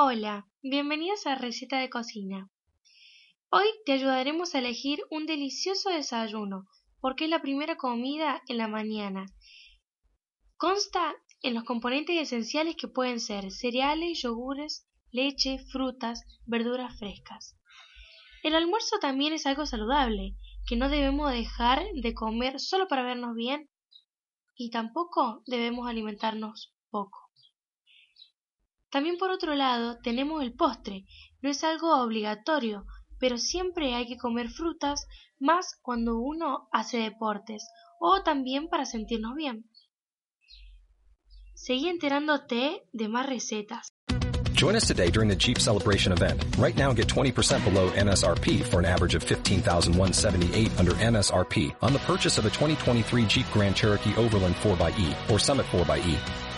Hola, bienvenidos a Receta de Cocina. Hoy te ayudaremos a elegir un delicioso desayuno, porque es la primera comida en la mañana. Consta en los componentes esenciales que pueden ser cereales, yogures, leche, frutas, verduras frescas. El almuerzo también es algo saludable, que no debemos dejar de comer solo para vernos bien y tampoco debemos alimentarnos poco. También por otro lado tenemos el postre. No es algo obligatorio, pero siempre hay que comer frutas, más cuando uno hace deportes o también para sentirnos bien. Seguí enterándote de más recetas. Join us today during the Jeep Celebration event. Right now get 20% below MSRP for an average of 15178 under MSRP on the purchase of a 2023 Jeep Grand Cherokee Overland 4xE or Summit 4xE.